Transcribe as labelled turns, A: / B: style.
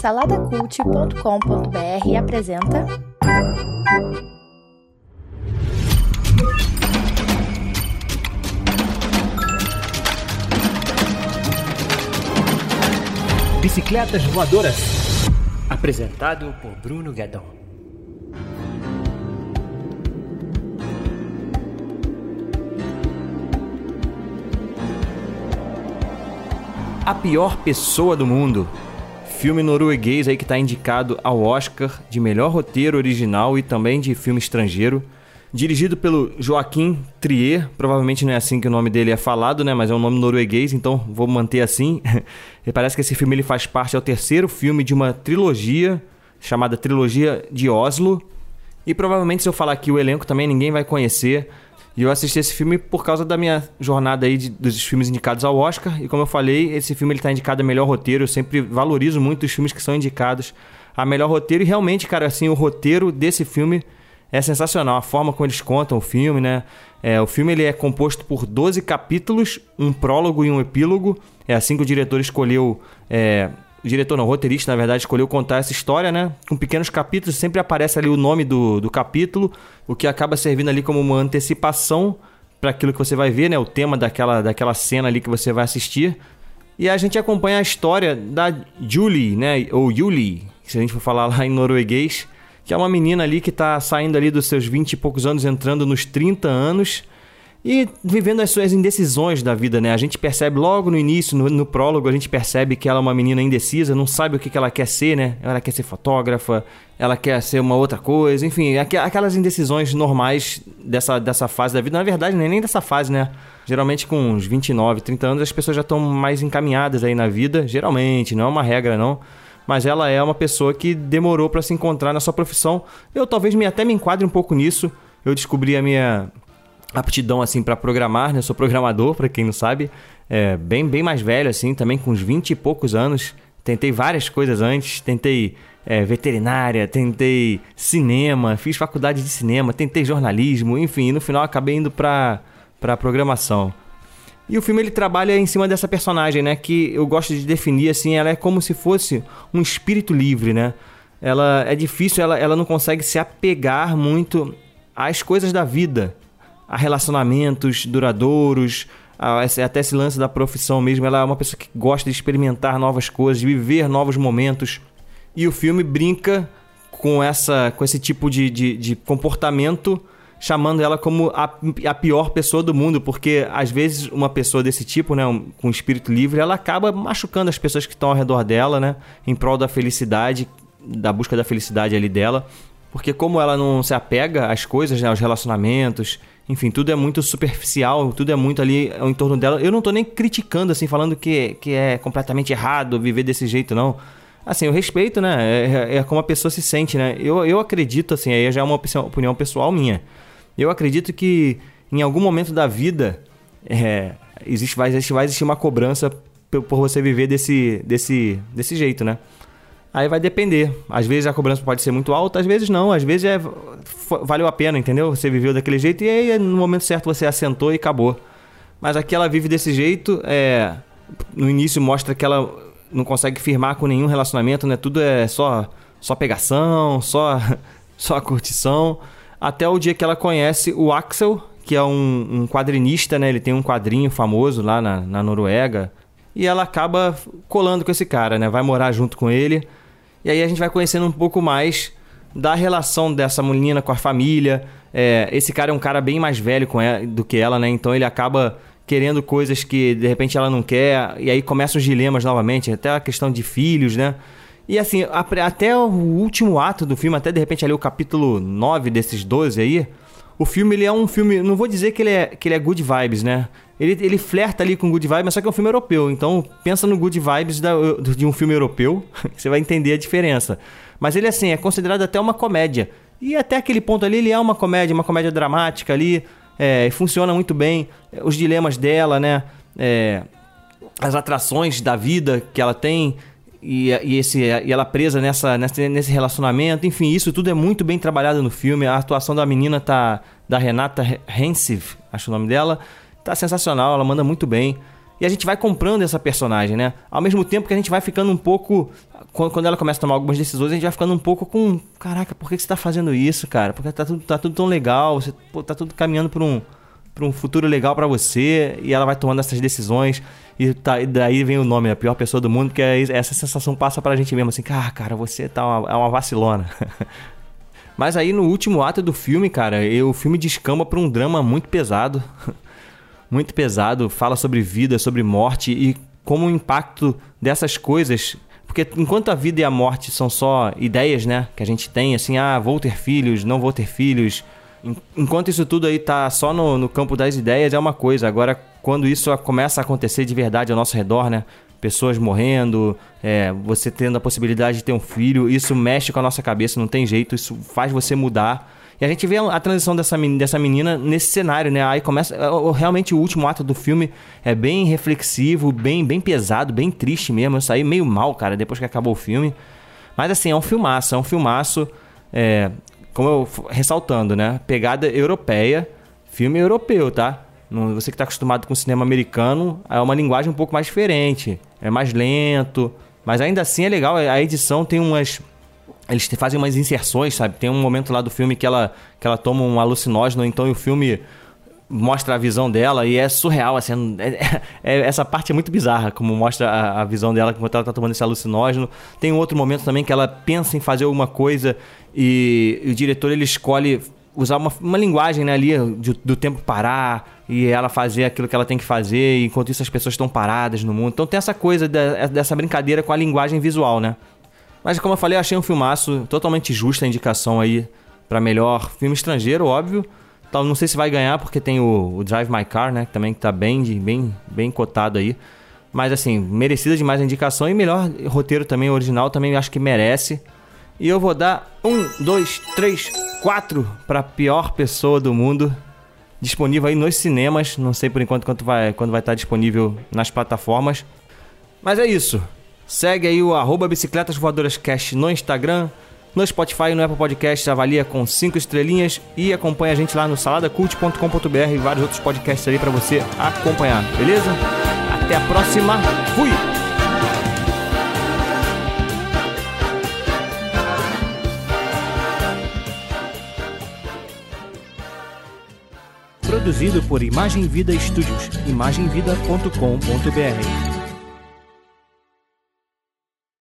A: Saladacult.com.br apresenta.
B: Bicicletas Voadoras.
C: Apresentado por Bruno Guedon.
B: A pior pessoa do mundo. Filme norueguês aí que está indicado ao Oscar de melhor roteiro original e também de filme estrangeiro. Dirigido pelo Joaquim Trier, provavelmente não é assim que o nome dele é falado, né? Mas é um nome norueguês, então vou manter assim. parece que esse filme ele faz parte, é o terceiro filme de uma trilogia chamada Trilogia de Oslo. E provavelmente se eu falar aqui o elenco também ninguém vai conhecer. E eu assisti esse filme por causa da minha jornada aí de, dos filmes indicados ao Oscar. E como eu falei, esse filme está indicado a melhor roteiro. Eu sempre valorizo muito os filmes que são indicados a melhor roteiro. E realmente, cara, assim, o roteiro desse filme é sensacional. A forma como eles contam o filme, né? É, o filme ele é composto por 12 capítulos, um prólogo e um epílogo. É assim que o diretor escolheu. É, o diretor não, o roteirista, na verdade, escolheu contar essa história, né? Com pequenos capítulos, sempre aparece ali o nome do, do capítulo, o que acaba servindo ali como uma antecipação para aquilo que você vai ver, né? O tema daquela, daquela cena ali que você vai assistir. E a gente acompanha a história da Julie, né? Ou Julie, se a gente for falar lá em norueguês que é uma menina ali que está saindo ali dos seus 20 e poucos anos, entrando nos 30 anos e vivendo as suas indecisões da vida, né? A gente percebe logo no início, no, no, prólogo, a gente percebe que ela é uma menina indecisa, não sabe o que, que ela quer ser, né? Ela quer ser fotógrafa, ela quer ser uma outra coisa, enfim, aquelas indecisões normais dessa, dessa fase da vida. Na verdade, nem, nem dessa fase, né? Geralmente com uns 29, 30 anos, as pessoas já estão mais encaminhadas aí na vida, geralmente, não é uma regra, não mas ela é uma pessoa que demorou para se encontrar na sua profissão. Eu talvez me até me enquadre um pouco nisso. Eu descobri a minha aptidão assim para programar, né? Eu sou programador, para quem não sabe, é, bem bem mais velho assim, também com uns 20 e poucos anos. Tentei várias coisas antes, tentei é, veterinária, tentei cinema, fiz faculdade de cinema, tentei jornalismo, enfim, no final acabei indo para para programação. E o filme ele trabalha em cima dessa personagem, né? Que eu gosto de definir assim, ela é como se fosse um espírito livre, né? Ela é difícil, ela, ela não consegue se apegar muito às coisas da vida, a relacionamentos duradouros, a, até esse lance da profissão mesmo. Ela é uma pessoa que gosta de experimentar novas coisas, de viver novos momentos. E o filme brinca com essa com esse tipo de, de, de comportamento chamando ela como a, a pior pessoa do mundo, porque às vezes uma pessoa desse tipo, né, um, com espírito livre, ela acaba machucando as pessoas que estão ao redor dela, né, em prol da felicidade, da busca da felicidade ali dela. Porque como ela não se apega às coisas, né, aos relacionamentos, enfim, tudo é muito superficial, tudo é muito ali ao entorno dela. Eu não tô nem criticando, assim, falando que, que é completamente errado viver desse jeito, não. Assim, eu respeito, né? É, é como a pessoa se sente, né? Eu, eu acredito, assim, aí já é uma opinião pessoal minha. Eu acredito que em algum momento da vida é, existe, vai, vai existir uma cobrança por você viver desse, desse, desse jeito, né? Aí vai depender. Às vezes a cobrança pode ser muito alta, às vezes não. Às vezes é, valeu a pena, entendeu? Você viveu daquele jeito e aí no momento certo você assentou e acabou. Mas aqui ela vive desse jeito. É, no início mostra que ela não consegue firmar com nenhum relacionamento, né? Tudo é só, só pegação, só, só curtição. Até o dia que ela conhece o Axel, que é um, um quadrinista, né? Ele tem um quadrinho famoso lá na, na Noruega. E ela acaba colando com esse cara, né? Vai morar junto com ele. E aí a gente vai conhecendo um pouco mais da relação dessa menina com a família. É, esse cara é um cara bem mais velho ela, do que ela, né? Então ele acaba querendo coisas que de repente ela não quer. E aí começam os dilemas novamente, até a questão de filhos, né? E assim, até o último ato do filme, até de repente ali o capítulo 9 desses 12 aí, o filme ele é um filme, não vou dizer que ele é, que ele é good vibes, né? Ele, ele flerta ali com good vibes, mas só que é um filme europeu. Então pensa no good vibes da, de um filme europeu, você vai entender a diferença. Mas ele assim, é considerado até uma comédia. E até aquele ponto ali ele é uma comédia, uma comédia dramática ali, é, funciona muito bem. Os dilemas dela, né? É, as atrações da vida que ela tem e, e, esse, e ela presa nessa, nessa, nesse relacionamento. Enfim, isso tudo é muito bem trabalhado no filme. A atuação da menina tá da Renata Hensiv, acho o nome dela, tá sensacional, ela manda muito bem. E a gente vai comprando essa personagem, né? Ao mesmo tempo que a gente vai ficando um pouco. Quando ela começa a tomar algumas decisões, a gente vai ficando um pouco com. Caraca, por que você tá fazendo isso, cara? Porque tá tudo, tá tudo tão legal, você pô, tá tudo caminhando pra um, pra um futuro legal para você. E ela vai tomando essas decisões. E, tá, e daí vem o nome, a pior pessoa do mundo, porque essa sensação passa pra gente mesmo, assim, cara, cara, você tá uma, é uma vacilona. Mas aí no último ato do filme, cara, o filme descamba pra um drama muito pesado. muito pesado, fala sobre vida, sobre morte e como o impacto dessas coisas. Porque enquanto a vida e a morte são só ideias, né? Que a gente tem, assim, ah, vou ter filhos, não vou ter filhos. Enquanto isso tudo aí tá só no, no campo das ideias, é uma coisa. Agora, quando isso começa a acontecer de verdade ao nosso redor, né? Pessoas morrendo, é, você tendo a possibilidade de ter um filho, isso mexe com a nossa cabeça, não tem jeito, isso faz você mudar. E a gente vê a transição dessa menina, dessa menina nesse cenário, né? Aí começa. Realmente o último ato do filme é bem reflexivo, bem, bem pesado, bem triste mesmo. Eu saí meio mal, cara, depois que acabou o filme. Mas assim, é um filmaço, é um filmaço. É, como eu ressaltando, né? Pegada europeia, filme europeu, tá? Você que está acostumado com o cinema americano, é uma linguagem um pouco mais diferente, é mais lento, mas ainda assim é legal. A edição tem umas. Eles fazem umas inserções, sabe? Tem um momento lá do filme que ela, que ela toma um alucinógeno, então o filme mostra a visão dela e é surreal, assim, é, é, é, essa parte é muito bizarra, como mostra a, a, visão dela enquanto ela tá tomando esse alucinógeno. Tem um outro momento também que ela pensa em fazer alguma coisa e, e o diretor ele escolhe usar uma, uma linguagem né, ali do, do, tempo parar e ela fazer aquilo que ela tem que fazer, enquanto isso as pessoas estão paradas no mundo. Então tem essa coisa de, dessa brincadeira com a linguagem visual, né? Mas como eu falei, achei um filmaço totalmente justa a indicação aí para melhor filme estrangeiro, óbvio. Então, não sei se vai ganhar porque tem o, o Drive My Car, né? Que também tá bem, bem, bem cotado aí. Mas assim, merecida demais a indicação e melhor roteiro também, original também acho que merece. E eu vou dar um, dois, três, quatro para pior pessoa do mundo. Disponível aí nos cinemas. Não sei por enquanto quando vai, quando vai estar disponível nas plataformas. Mas é isso. Segue aí o arroba Bicicletas Voadoras Cast no Instagram no Spotify e no Apple Podcasts, avalia com 5 estrelinhas e acompanha a gente lá no saladacult.com.br e vários outros podcasts ali para você acompanhar, beleza? Até a próxima, fui!
D: Produzido por Imagem Vida Studios, imagemvida.com.br